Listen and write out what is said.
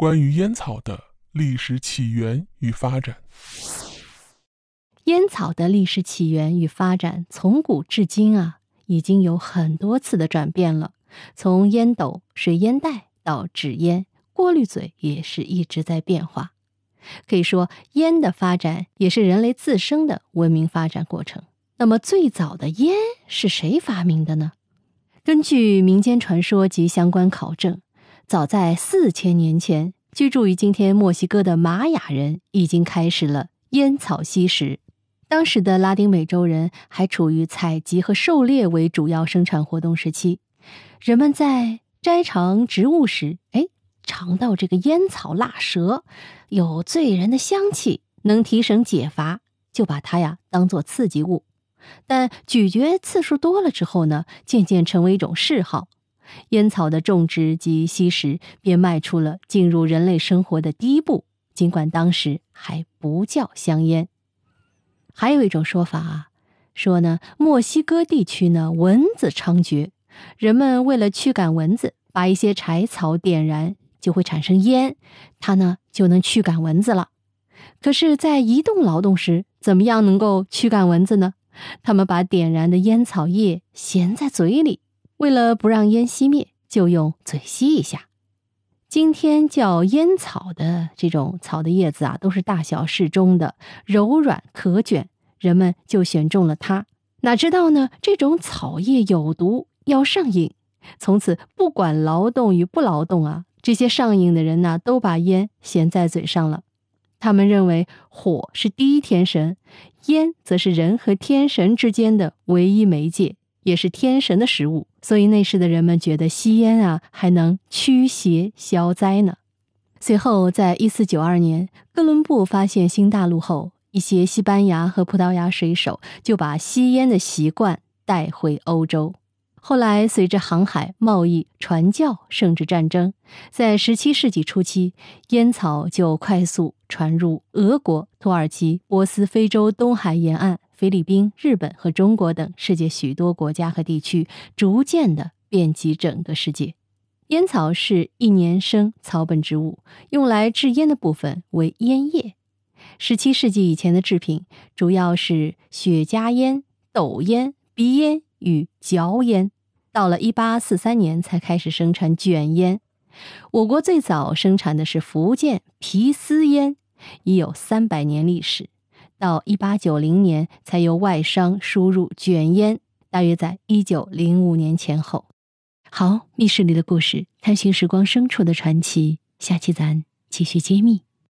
关于烟草的历史起源与发展。烟草的历史起源与发展，从古至今啊，已经有很多次的转变了。从烟斗、水烟袋到纸烟，过滤嘴也是一直在变化。可以说，烟的发展也是人类自身的文明发展过程。那么，最早的烟是谁发明的呢？根据民间传说及相关考证，早在四千年前，居住于今天墨西哥的玛雅人已经开始了烟草吸食。当时的拉丁美洲人还处于采集和狩猎为主要生产活动时期，人们在摘尝植物时，哎。尝到这个烟草辣舌，有醉人的香气，能提神解乏，就把它呀当做刺激物。但咀嚼次数多了之后呢，渐渐成为一种嗜好。烟草的种植及吸食便迈出了进入人类生活的第一步，尽管当时还不叫香烟。还有一种说法啊，说呢墨西哥地区呢蚊子猖獗，人们为了驱赶蚊子，把一些柴草点燃。就会产生烟，它呢就能驱赶蚊子了。可是，在移动劳动时，怎么样能够驱赶蚊子呢？他们把点燃的烟草叶衔在嘴里，为了不让烟熄灭，就用嘴吸一下。今天叫烟草的这种草的叶子啊，都是大小适中的，柔软可卷，人们就选中了它。哪知道呢，这种草叶有毒，要上瘾。从此，不管劳动与不劳动啊。这些上瘾的人呢，都把烟衔在嘴上了。他们认为火是第一天神，烟则是人和天神之间的唯一媒介，也是天神的食物。所以那时的人们觉得吸烟啊，还能驱邪消灾呢。随后，在一四九二年，哥伦布发现新大陆后，一些西班牙和葡萄牙水手就把吸烟的习惯带回欧洲。后来，随着航海、贸易、传教，甚至战争，在十七世纪初期，烟草就快速传入俄国、土耳其、波斯、非洲东海沿岸、菲律宾、日本和中国等世界许多国家和地区，逐渐的遍及整个世界。烟草是一年生草本植物，用来制烟的部分为烟叶。十七世纪以前的制品主要是雪茄烟、斗烟、鼻烟。与嚼烟，到了一八四三年才开始生产卷烟。我国最早生产的是福建皮丝烟，已有三百年历史。到一八九零年才由外商输入卷烟，大约在一九零五年前后。好，密室里的故事，探寻时光深处的传奇，下期咱继续揭秘。